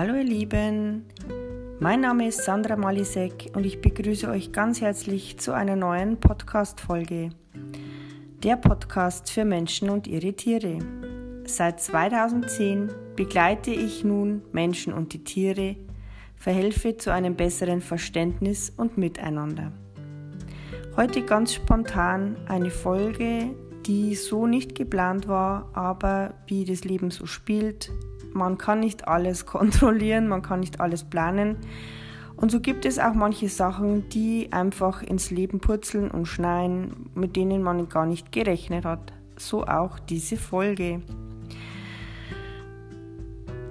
Hallo ihr Lieben, mein Name ist Sandra Malisek und ich begrüße euch ganz herzlich zu einer neuen Podcast-Folge. Der Podcast für Menschen und ihre Tiere. Seit 2010 begleite ich nun Menschen und die Tiere, verhelfe zu einem besseren Verständnis und Miteinander. Heute ganz spontan eine Folge, die so nicht geplant war, aber wie das Leben so spielt, man kann nicht alles kontrollieren, man kann nicht alles planen. Und so gibt es auch manche Sachen, die einfach ins Leben purzeln und schneien, mit denen man gar nicht gerechnet hat. So auch diese Folge.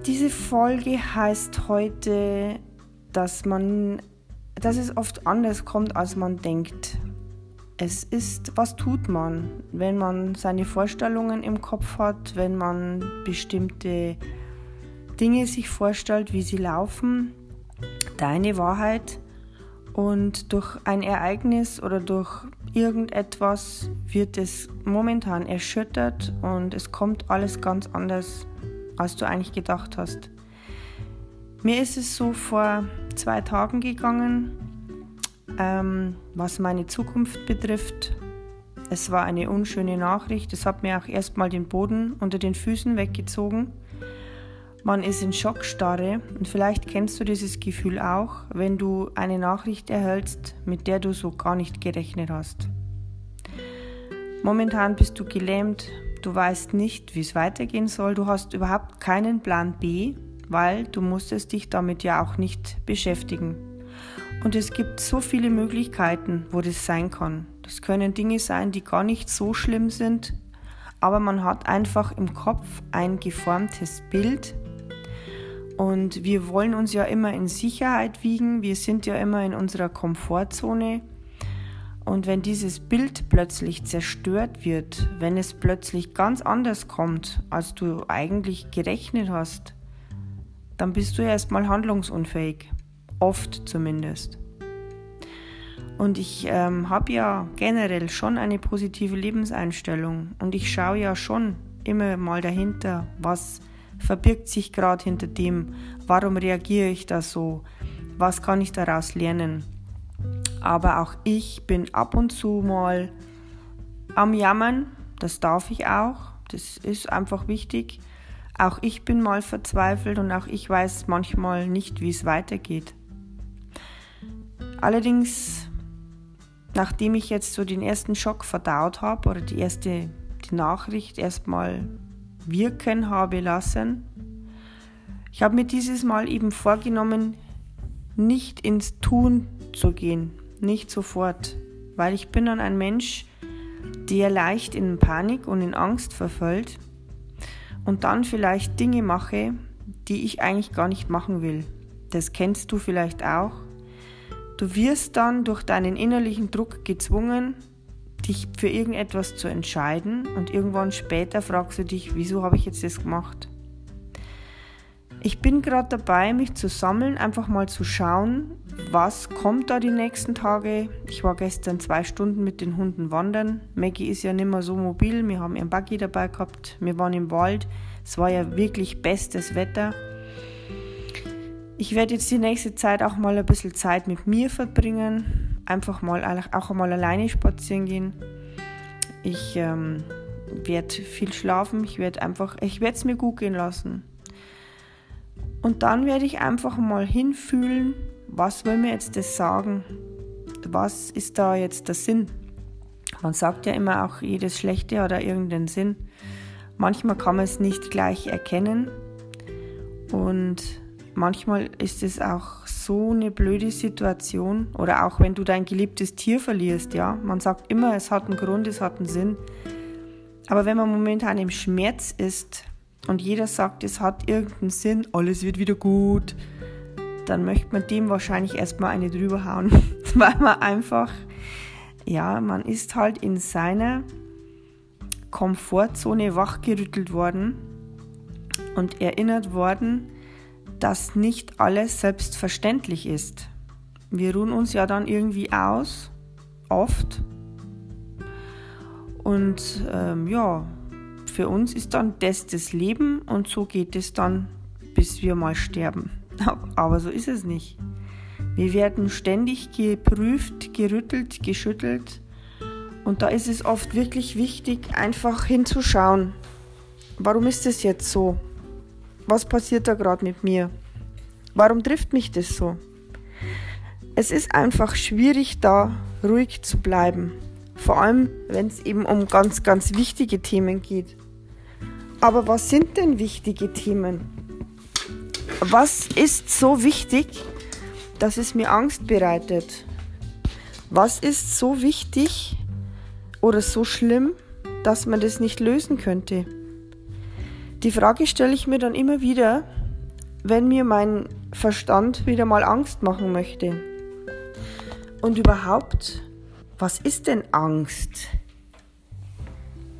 Diese Folge heißt heute, dass man, dass es oft anders kommt, als man denkt. Es ist, was tut man, wenn man seine Vorstellungen im Kopf hat, wenn man bestimmte Dinge sich vorstellt, wie sie laufen, deine Wahrheit und durch ein Ereignis oder durch irgendetwas wird es momentan erschüttert und es kommt alles ganz anders, als du eigentlich gedacht hast. Mir ist es so vor zwei Tagen gegangen, ähm, was meine Zukunft betrifft. Es war eine unschöne Nachricht. Es hat mir auch erstmal den Boden unter den Füßen weggezogen. Man ist in Schockstarre und vielleicht kennst du dieses Gefühl auch, wenn du eine Nachricht erhältst, mit der du so gar nicht gerechnet hast. Momentan bist du gelähmt, du weißt nicht, wie es weitergehen soll, du hast überhaupt keinen Plan B, weil du musstest dich damit ja auch nicht beschäftigen. Und es gibt so viele Möglichkeiten, wo das sein kann. Das können Dinge sein, die gar nicht so schlimm sind, aber man hat einfach im Kopf ein geformtes Bild, und wir wollen uns ja immer in Sicherheit wiegen, wir sind ja immer in unserer Komfortzone. Und wenn dieses Bild plötzlich zerstört wird, wenn es plötzlich ganz anders kommt, als du eigentlich gerechnet hast, dann bist du erstmal handlungsunfähig. Oft zumindest. Und ich ähm, habe ja generell schon eine positive Lebenseinstellung und ich schaue ja schon immer mal dahinter, was verbirgt sich gerade hinter dem, warum reagiere ich da so, was kann ich daraus lernen. Aber auch ich bin ab und zu mal am Jammern, das darf ich auch, das ist einfach wichtig. Auch ich bin mal verzweifelt und auch ich weiß manchmal nicht, wie es weitergeht. Allerdings, nachdem ich jetzt so den ersten Schock verdaut habe oder die erste die Nachricht erstmal wirken habe lassen. Ich habe mir dieses Mal eben vorgenommen, nicht ins Tun zu gehen, nicht sofort, weil ich bin dann ein Mensch, der leicht in Panik und in Angst verfällt und dann vielleicht Dinge mache, die ich eigentlich gar nicht machen will. Das kennst du vielleicht auch. Du wirst dann durch deinen innerlichen Druck gezwungen, dich für irgendetwas zu entscheiden und irgendwann später fragst du dich, wieso habe ich jetzt das gemacht? Ich bin gerade dabei, mich zu sammeln, einfach mal zu schauen, was kommt da die nächsten Tage. Ich war gestern zwei Stunden mit den Hunden wandern. Maggie ist ja nicht mehr so mobil. Wir haben ihren Buggy dabei gehabt. Wir waren im Wald. Es war ja wirklich bestes Wetter. Ich werde jetzt die nächste Zeit auch mal ein bisschen Zeit mit mir verbringen einfach mal auch mal alleine spazieren gehen. Ich ähm, werde viel schlafen, ich werde einfach, ich werde es mir gut gehen lassen. Und dann werde ich einfach mal hinfühlen, was will mir jetzt das sagen? Was ist da jetzt der Sinn? Man sagt ja immer auch, jedes Schlechte hat da irgendeinen Sinn. Manchmal kann man es nicht gleich erkennen und manchmal ist es auch so eine blöde Situation oder auch wenn du dein geliebtes Tier verlierst, ja. Man sagt immer, es hat einen Grund, es hat einen Sinn. Aber wenn man momentan im Schmerz ist und jeder sagt, es hat irgendeinen Sinn, alles wird wieder gut, dann möchte man dem wahrscheinlich erstmal eine drüber hauen, weil man einfach, ja, man ist halt in seiner Komfortzone wachgerüttelt worden und erinnert worden, dass nicht alles selbstverständlich ist. Wir ruhen uns ja dann irgendwie aus, oft. Und ähm, ja, für uns ist dann das das Leben und so geht es dann, bis wir mal sterben. Aber so ist es nicht. Wir werden ständig geprüft, gerüttelt, geschüttelt. Und da ist es oft wirklich wichtig, einfach hinzuschauen. Warum ist es jetzt so? Was passiert da gerade mit mir? Warum trifft mich das so? Es ist einfach schwierig, da ruhig zu bleiben. Vor allem, wenn es eben um ganz, ganz wichtige Themen geht. Aber was sind denn wichtige Themen? Was ist so wichtig, dass es mir Angst bereitet? Was ist so wichtig oder so schlimm, dass man das nicht lösen könnte? Die Frage stelle ich mir dann immer wieder, wenn mir mein Verstand wieder mal Angst machen möchte. Und überhaupt, was ist denn Angst?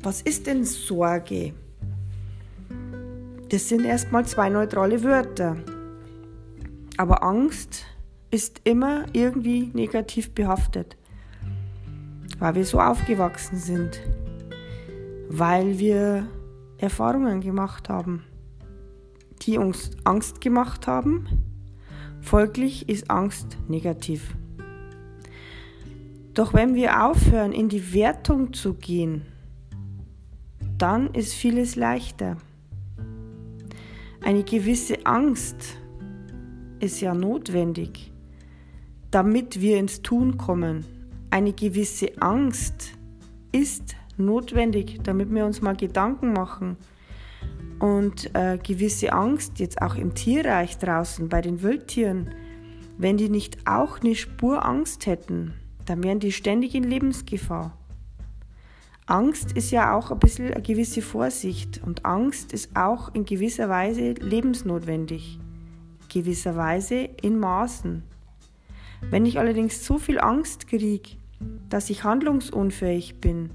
Was ist denn Sorge? Das sind erstmal zwei neutrale Wörter. Aber Angst ist immer irgendwie negativ behaftet, weil wir so aufgewachsen sind, weil wir Erfahrungen gemacht haben, die uns Angst gemacht haben. Folglich ist Angst negativ. Doch wenn wir aufhören, in die Wertung zu gehen, dann ist vieles leichter. Eine gewisse Angst ist ja notwendig, damit wir ins Tun kommen. Eine gewisse Angst ist notwendig, damit wir uns mal Gedanken machen. Und äh, gewisse Angst, jetzt auch im Tierreich draußen, bei den Wildtieren, wenn die nicht auch eine Spur Angst hätten, dann wären die ständig in Lebensgefahr. Angst ist ja auch ein bisschen eine gewisse Vorsicht und Angst ist auch in gewisser Weise lebensnotwendig, gewisserweise in Maßen. Wenn ich allerdings so viel Angst kriege, dass ich handlungsunfähig bin,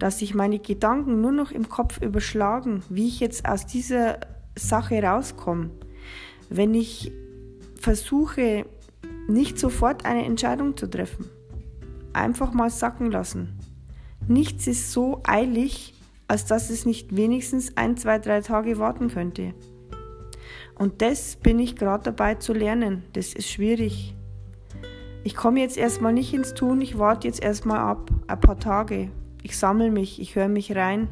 dass sich meine Gedanken nur noch im Kopf überschlagen, wie ich jetzt aus dieser Sache rauskomme, wenn ich versuche, nicht sofort eine Entscheidung zu treffen, einfach mal sacken lassen Nichts ist so eilig, als dass es nicht wenigstens ein, zwei, drei Tage warten könnte. Und das bin ich gerade dabei zu lernen. Das ist schwierig. Ich komme jetzt erstmal nicht ins Tun, ich warte jetzt erstmal ab, ein paar Tage. Ich sammle mich, ich höre mich rein.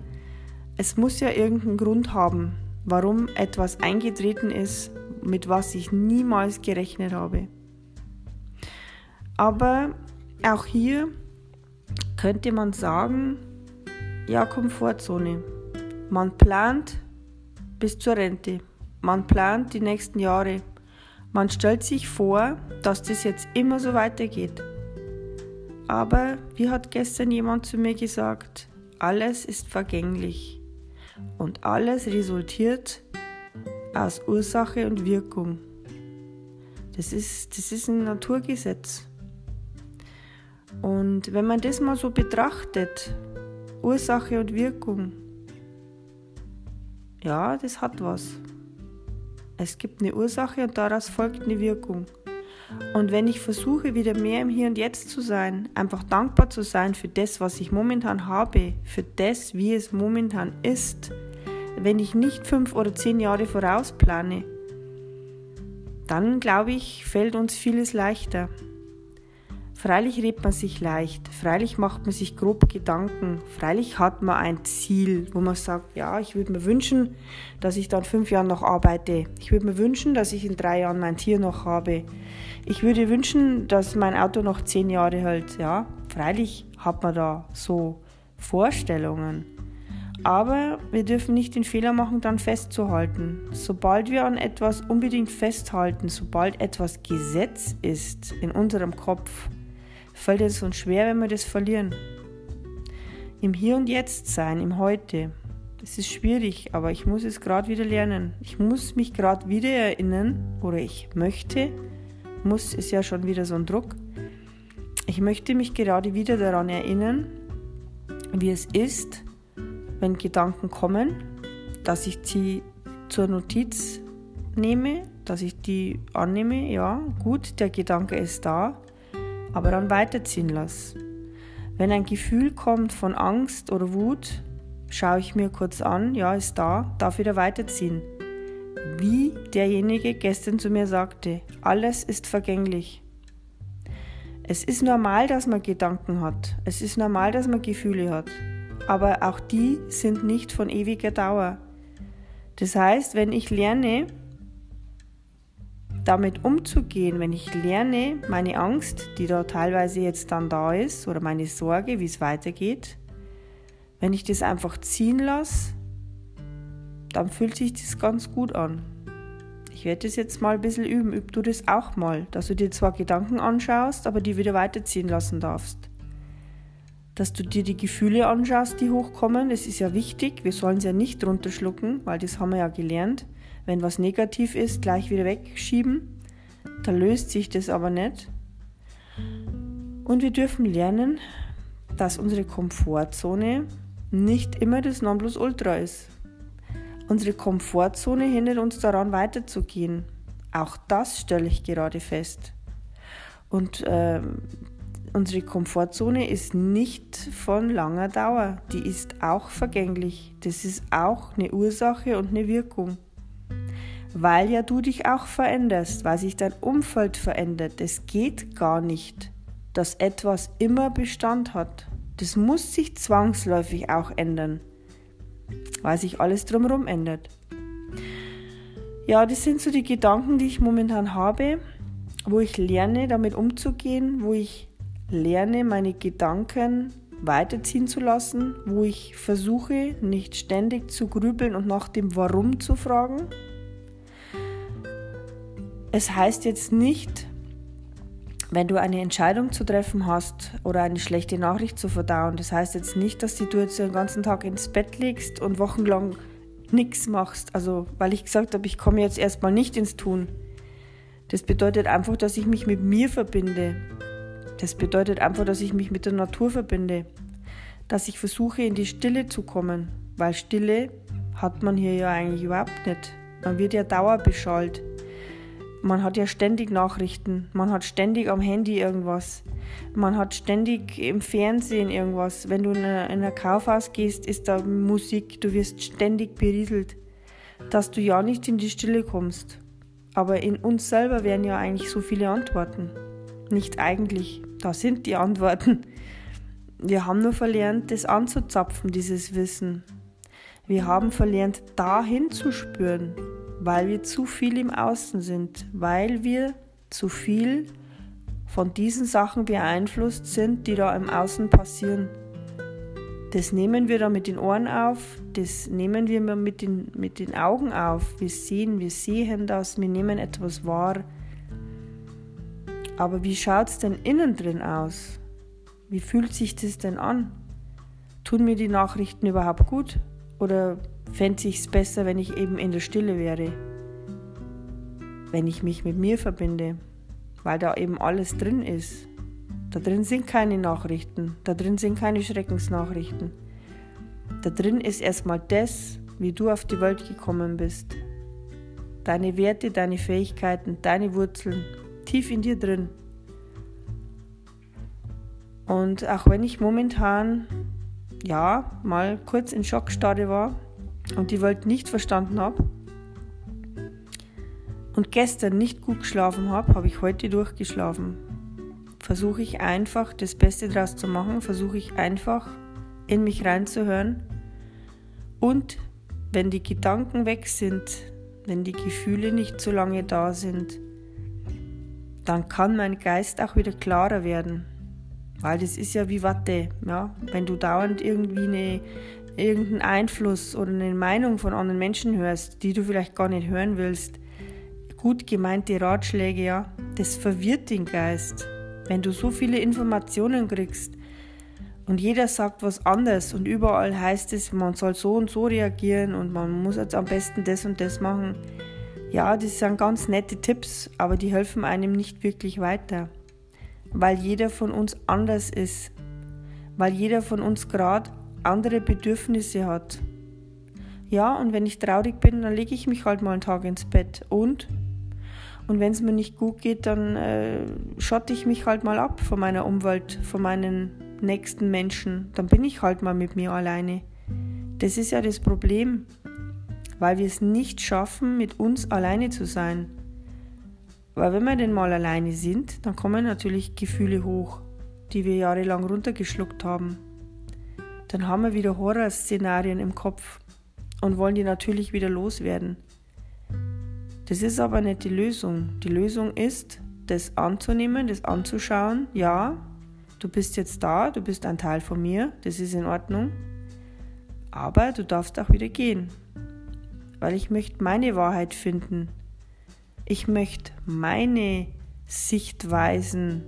Es muss ja irgendeinen Grund haben, warum etwas eingetreten ist, mit was ich niemals gerechnet habe. Aber auch hier könnte man sagen, ja, Komfortzone. Man plant bis zur Rente. Man plant die nächsten Jahre. Man stellt sich vor, dass das jetzt immer so weitergeht. Aber wie hat gestern jemand zu mir gesagt, alles ist vergänglich und alles resultiert aus Ursache und Wirkung. Das ist, das ist ein Naturgesetz. Und wenn man das mal so betrachtet, Ursache und Wirkung, ja, das hat was. Es gibt eine Ursache und daraus folgt eine Wirkung. Und wenn ich versuche, wieder mehr im Hier und Jetzt zu sein, einfach dankbar zu sein für das, was ich momentan habe, für das, wie es momentan ist, wenn ich nicht fünf oder zehn Jahre vorausplane, dann glaube ich, fällt uns vieles leichter. Freilich redet man sich leicht, freilich macht man sich grob Gedanken, freilich hat man ein Ziel, wo man sagt, ja, ich würde mir wünschen, dass ich dann fünf Jahre noch arbeite. Ich würde mir wünschen, dass ich in drei Jahren mein Tier noch habe. Ich würde wünschen, dass mein Auto noch zehn Jahre hält. Ja, freilich hat man da so Vorstellungen. Aber wir dürfen nicht den Fehler machen, dann festzuhalten. Sobald wir an etwas unbedingt festhalten, sobald etwas Gesetz ist in unserem Kopf, fällt es uns schwer, wenn wir das verlieren. Im Hier und Jetzt sein, im Heute. Das ist schwierig, aber ich muss es gerade wieder lernen. Ich muss mich gerade wieder erinnern, oder ich möchte, muss ist ja schon wieder so ein Druck. Ich möchte mich gerade wieder daran erinnern, wie es ist, wenn Gedanken kommen, dass ich sie zur Notiz nehme, dass ich die annehme, ja, gut, der Gedanke ist da, aber dann weiterziehen lasse. Wenn ein Gefühl kommt von Angst oder Wut, schaue ich mir kurz an, ja, ist da, darf wieder weiterziehen. wie derjenige gestern zu mir sagte, alles ist vergänglich. Es ist normal, dass man Gedanken hat. Es ist normal, dass man Gefühle hat. Aber auch die sind nicht von ewiger Dauer. Das heißt, wenn ich lerne, damit umzugehen, wenn ich lerne, meine Angst, die da teilweise jetzt dann da ist, oder meine Sorge, wie es weitergeht, wenn ich das einfach ziehen lasse, dann fühlt sich das ganz gut an. Ich werde das jetzt mal ein bisschen üben. Üb du das auch mal, dass du dir zwar Gedanken anschaust, aber die wieder weiterziehen lassen darfst. Dass du dir die Gefühle anschaust, die hochkommen, das ist ja wichtig. Wir sollen sie ja nicht runterschlucken, weil das haben wir ja gelernt. Wenn was negativ ist, gleich wieder wegschieben. Da löst sich das aber nicht. Und wir dürfen lernen, dass unsere Komfortzone nicht immer das Nonplusultra ist. Unsere Komfortzone hindert uns daran, weiterzugehen. Auch das stelle ich gerade fest. Und äh, unsere Komfortzone ist nicht von langer Dauer. Die ist auch vergänglich. Das ist auch eine Ursache und eine Wirkung. Weil ja du dich auch veränderst, weil sich dein Umfeld verändert. Es geht gar nicht, dass etwas immer Bestand hat. Das muss sich zwangsläufig auch ändern weil sich alles drumherum ändert. Ja, das sind so die Gedanken, die ich momentan habe, wo ich lerne, damit umzugehen, wo ich lerne, meine Gedanken weiterziehen zu lassen, wo ich versuche, nicht ständig zu grübeln und nach dem Warum zu fragen. Es heißt jetzt nicht, wenn du eine Entscheidung zu treffen hast oder eine schlechte Nachricht zu verdauen, das heißt jetzt nicht, dass du jetzt den ganzen Tag ins Bett legst und wochenlang nichts machst. Also, weil ich gesagt habe, ich komme jetzt erstmal nicht ins Tun. Das bedeutet einfach, dass ich mich mit mir verbinde. Das bedeutet einfach, dass ich mich mit der Natur verbinde. Dass ich versuche, in die Stille zu kommen. Weil Stille hat man hier ja eigentlich überhaupt nicht. Man wird ja dauerbeschallt. Man hat ja ständig Nachrichten, man hat ständig am Handy irgendwas, man hat ständig im Fernsehen irgendwas. Wenn du in ein Kaufhaus gehst, ist da Musik, du wirst ständig berieselt, dass du ja nicht in die Stille kommst. Aber in uns selber wären ja eigentlich so viele Antworten. Nicht eigentlich, da sind die Antworten. Wir haben nur verlernt, das anzuzapfen, dieses Wissen. Wir haben verlernt, dahin zu spüren, weil wir zu viel im Außen sind, weil wir zu viel von diesen Sachen beeinflusst sind, die da im Außen passieren. Das nehmen wir da mit den Ohren auf, das nehmen wir mit den, mit den Augen auf. Wir sehen, wir sehen das, wir nehmen etwas wahr. Aber wie schaut es denn innen drin aus? Wie fühlt sich das denn an? Tun mir die Nachrichten überhaupt gut? Oder fände ich es besser, wenn ich eben in der Stille wäre, wenn ich mich mit mir verbinde, weil da eben alles drin ist. Da drin sind keine Nachrichten, da drin sind keine Schreckensnachrichten. Da drin ist erstmal das, wie du auf die Welt gekommen bist. Deine Werte, deine Fähigkeiten, deine Wurzeln, tief in dir drin. Und auch wenn ich momentan, ja, mal kurz in Schockstarre war, und die Welt nicht verstanden habe und gestern nicht gut geschlafen habe, habe ich heute durchgeschlafen. Versuche ich einfach das Beste daraus zu machen, versuche ich einfach in mich reinzuhören und wenn die Gedanken weg sind, wenn die Gefühle nicht so lange da sind, dann kann mein Geist auch wieder klarer werden. Weil das ist ja wie Watte. Ja? Wenn du dauernd irgendwie eine, irgendeinen Einfluss oder eine Meinung von anderen Menschen hörst, die du vielleicht gar nicht hören willst, gut gemeinte Ratschläge, ja, das verwirrt den Geist. Wenn du so viele Informationen kriegst und jeder sagt was anderes und überall heißt es, man soll so und so reagieren und man muss jetzt am besten das und das machen. Ja, das sind ganz nette Tipps, aber die helfen einem nicht wirklich weiter, weil jeder von uns anders ist, weil jeder von uns gerade andere Bedürfnisse hat. Ja, und wenn ich traurig bin, dann lege ich mich halt mal einen Tag ins Bett. Und? Und wenn es mir nicht gut geht, dann äh, schotte ich mich halt mal ab von meiner Umwelt, von meinen nächsten Menschen. Dann bin ich halt mal mit mir alleine. Das ist ja das Problem. weil wir es nicht schaffen, mit uns alleine zu sein. Weil wenn wir denn mal alleine sind, dann kommen natürlich Gefühle hoch, die wir jahrelang runtergeschluckt haben. Dann haben wir wieder Horrorszenarien im Kopf und wollen die natürlich wieder loswerden. Das ist aber nicht die Lösung. Die Lösung ist, das anzunehmen, das anzuschauen. Ja, du bist jetzt da, du bist ein Teil von mir, das ist in Ordnung. Aber du darfst auch wieder gehen, weil ich möchte meine Wahrheit finden. Ich möchte meine Sichtweisen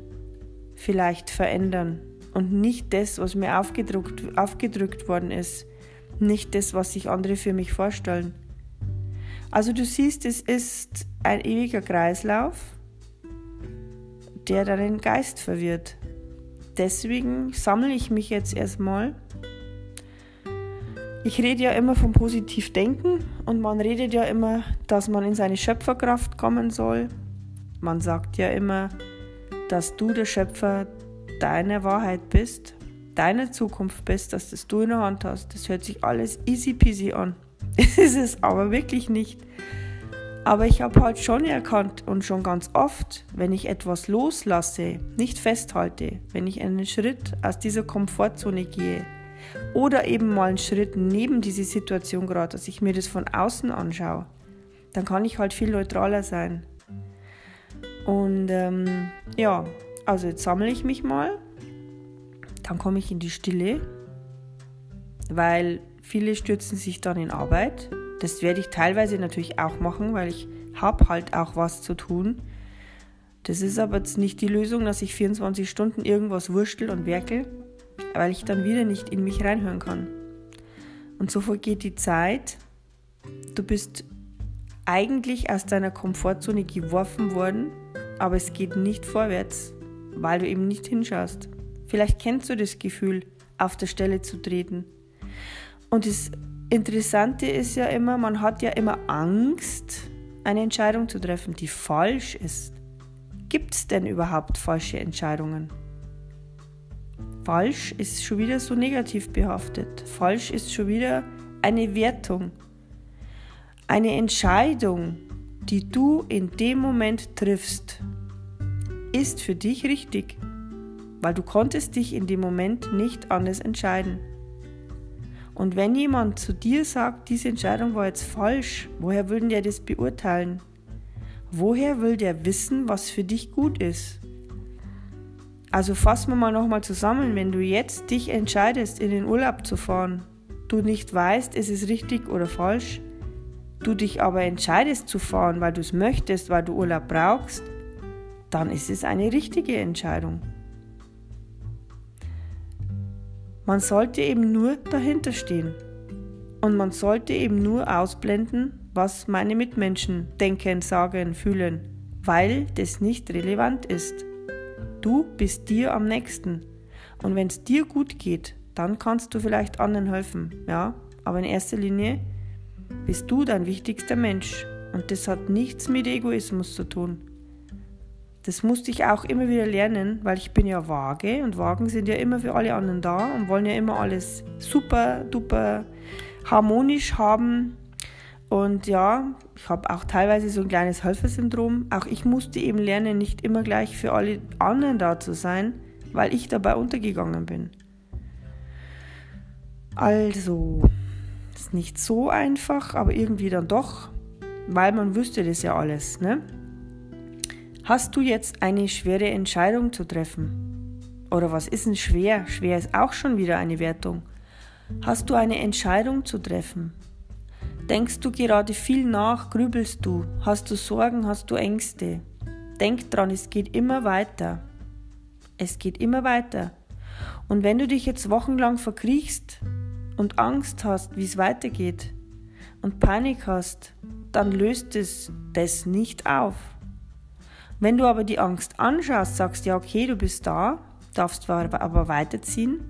vielleicht verändern und nicht das, was mir aufgedrückt, aufgedrückt worden ist, nicht das, was sich andere für mich vorstellen. Also du siehst, es ist ein ewiger Kreislauf, der deinen Geist verwirrt. Deswegen sammle ich mich jetzt erstmal ich rede ja immer vom Positivdenken und man redet ja immer, dass man in seine Schöpferkraft kommen soll. Man sagt ja immer, dass du der Schöpfer deiner Wahrheit bist, deiner Zukunft bist, dass das du in der Hand hast. Das hört sich alles easy peasy an. ist es aber wirklich nicht. Aber ich habe halt schon erkannt und schon ganz oft, wenn ich etwas loslasse, nicht festhalte, wenn ich einen Schritt aus dieser Komfortzone gehe, oder eben mal einen Schritt neben diese Situation gerade, dass ich mir das von außen anschaue, dann kann ich halt viel neutraler sein. Und ähm, ja, also jetzt sammle ich mich mal, dann komme ich in die Stille, weil viele stürzen sich dann in Arbeit. Das werde ich teilweise natürlich auch machen, weil ich habe halt auch was zu tun. Das ist aber jetzt nicht die Lösung, dass ich 24 Stunden irgendwas wurstel und werkel, weil ich dann wieder nicht in mich reinhören kann. Und so vergeht die Zeit. Du bist eigentlich aus deiner Komfortzone geworfen worden, aber es geht nicht vorwärts, weil du eben nicht hinschaust. Vielleicht kennst du das Gefühl, auf der Stelle zu treten. Und das Interessante ist ja immer, man hat ja immer Angst, eine Entscheidung zu treffen, die falsch ist. Gibt es denn überhaupt falsche Entscheidungen? Falsch ist schon wieder so negativ behaftet. Falsch ist schon wieder eine Wertung. Eine Entscheidung, die du in dem Moment triffst, ist für dich richtig, weil du konntest dich in dem Moment nicht anders entscheiden. Und wenn jemand zu dir sagt, diese Entscheidung war jetzt falsch, woher will der das beurteilen? Woher will der wissen, was für dich gut ist? Also fassen wir mal nochmal zusammen, wenn du jetzt dich entscheidest, in den Urlaub zu fahren, du nicht weißt, ist es richtig oder falsch, du dich aber entscheidest zu fahren, weil du es möchtest, weil du Urlaub brauchst, dann ist es eine richtige Entscheidung. Man sollte eben nur dahinter stehen. Und man sollte eben nur ausblenden, was meine Mitmenschen denken, sagen, fühlen, weil das nicht relevant ist. Du bist dir am nächsten. Und wenn es dir gut geht, dann kannst du vielleicht anderen helfen, ja. Aber in erster Linie bist du dein wichtigster Mensch. Und das hat nichts mit Egoismus zu tun. Das musste ich auch immer wieder lernen, weil ich bin ja vage und Wagen sind ja immer für alle anderen da und wollen ja immer alles super, duper harmonisch haben und ja, ich habe auch teilweise so ein kleines Helfersyndrom. Auch ich musste eben lernen, nicht immer gleich für alle anderen da zu sein, weil ich dabei untergegangen bin. Also, ist nicht so einfach, aber irgendwie dann doch, weil man wüsste das ja alles, ne? Hast du jetzt eine schwere Entscheidung zu treffen? Oder was ist denn schwer? Schwer ist auch schon wieder eine Wertung. Hast du eine Entscheidung zu treffen? Denkst du gerade viel nach, grübelst du, hast du Sorgen, hast du Ängste. Denk dran, es geht immer weiter. Es geht immer weiter. Und wenn du dich jetzt wochenlang verkriechst und Angst hast, wie es weitergeht und Panik hast, dann löst es das nicht auf. Wenn du aber die Angst anschaust, sagst ja, okay, du bist da, darfst aber weiterziehen,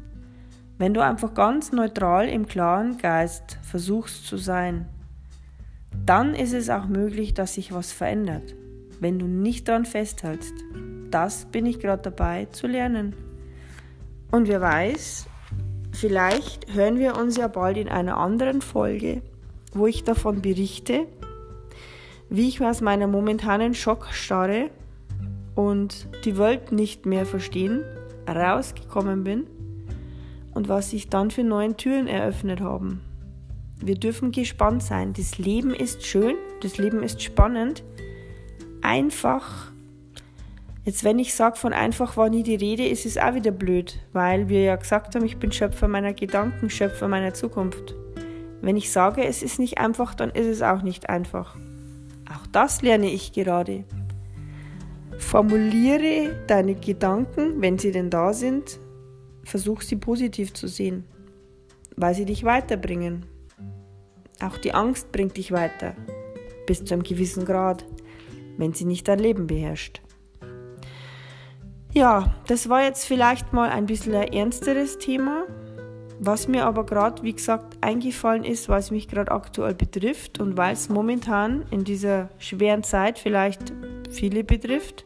wenn du einfach ganz neutral im klaren Geist versuchst zu sein, dann ist es auch möglich, dass sich was verändert, wenn du nicht daran festhältst. Das bin ich gerade dabei zu lernen. Und wer weiß, vielleicht hören wir uns ja bald in einer anderen Folge wo ich davon berichte, wie ich aus meiner momentanen Schockstarre und die Welt nicht mehr verstehen rausgekommen bin und was sich dann für neue Türen eröffnet haben. Wir dürfen gespannt sein. Das Leben ist schön, das Leben ist spannend. Einfach, jetzt wenn ich sage, von einfach war nie die Rede, ist es auch wieder blöd, weil wir ja gesagt haben, ich bin Schöpfer meiner Gedanken, Schöpfer meiner Zukunft. Wenn ich sage, es ist nicht einfach, dann ist es auch nicht einfach. Auch das lerne ich gerade. Formuliere deine Gedanken, wenn sie denn da sind, versuch sie positiv zu sehen, weil sie dich weiterbringen. Auch die Angst bringt dich weiter, bis zu einem gewissen Grad, wenn sie nicht dein Leben beherrscht. Ja, das war jetzt vielleicht mal ein bisschen ein ernsteres Thema, was mir aber gerade, wie gesagt, eingefallen ist, weil es mich gerade aktuell betrifft und weil es momentan in dieser schweren Zeit vielleicht viele betrifft.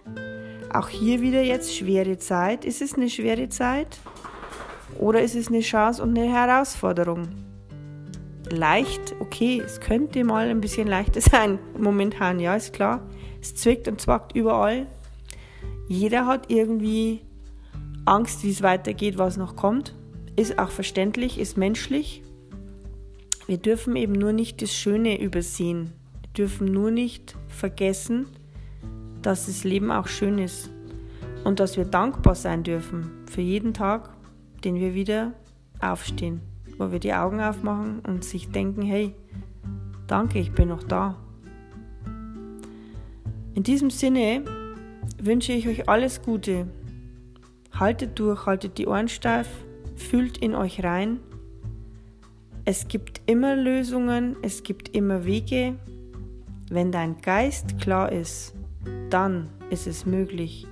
Auch hier wieder jetzt schwere Zeit. Ist es eine schwere Zeit oder ist es eine Chance und eine Herausforderung? Leicht, okay, es könnte mal ein bisschen leichter sein momentan, ja, ist klar. Es zwickt und zwackt überall. Jeder hat irgendwie Angst, wie es weitergeht, was noch kommt. Ist auch verständlich, ist menschlich. Wir dürfen eben nur nicht das Schöne übersehen. Wir dürfen nur nicht vergessen, dass das Leben auch schön ist und dass wir dankbar sein dürfen für jeden Tag, den wir wieder aufstehen, wo wir die Augen aufmachen und sich denken, hey, danke, ich bin noch da. In diesem Sinne wünsche ich euch alles Gute. Haltet durch, haltet die Ohren steif fühlt in euch rein. Es gibt immer Lösungen, es gibt immer Wege. Wenn dein Geist klar ist, dann ist es möglich,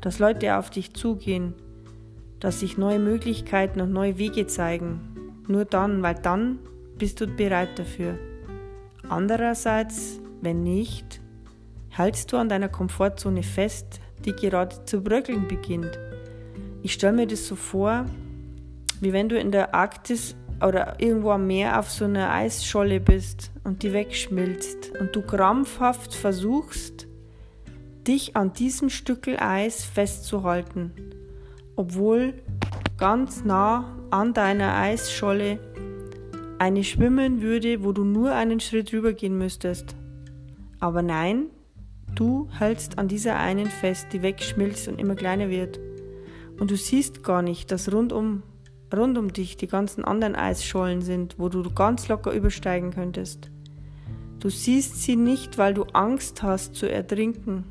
dass Leute auf dich zugehen, dass sich neue Möglichkeiten und neue Wege zeigen. Nur dann, weil dann bist du bereit dafür. Andererseits, wenn nicht, hältst du an deiner Komfortzone fest, die gerade zu bröckeln beginnt. Ich stelle mir das so vor, wie wenn du in der Arktis oder irgendwo am Meer auf so einer Eisscholle bist und die wegschmilzt und du krampfhaft versuchst, dich an diesem Stückel Eis festzuhalten, obwohl ganz nah an deiner Eisscholle eine schwimmen würde, wo du nur einen Schritt rübergehen müsstest. Aber nein, du hältst an dieser einen fest, die wegschmilzt und immer kleiner wird. Und du siehst gar nicht, dass rundum rund um dich die ganzen anderen Eisschollen sind, wo du ganz locker übersteigen könntest. Du siehst sie nicht, weil du Angst hast zu ertrinken.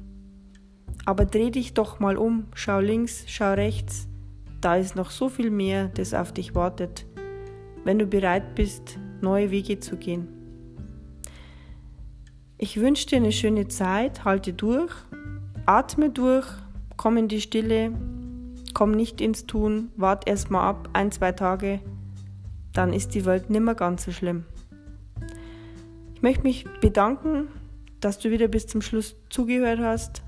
Aber dreh dich doch mal um, schau links, schau rechts. Da ist noch so viel mehr, das auf dich wartet, wenn du bereit bist, neue Wege zu gehen. Ich wünsche dir eine schöne Zeit, halte durch, atme durch, komm in die Stille, komm nicht ins Tun, wart erst mal ab, ein, zwei Tage, dann ist die Welt nimmer ganz so schlimm. Ich möchte mich bedanken, dass du wieder bis zum Schluss zugehört hast.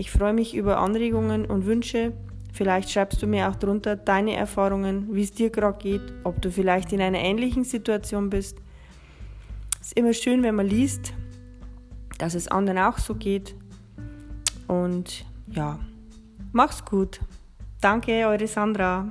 Ich freue mich über Anregungen und Wünsche. Vielleicht schreibst du mir auch drunter deine Erfahrungen, wie es dir gerade geht, ob du vielleicht in einer ähnlichen Situation bist. Es ist immer schön, wenn man liest, dass es anderen auch so geht. Und ja, mach's gut. Danke, eure Sandra.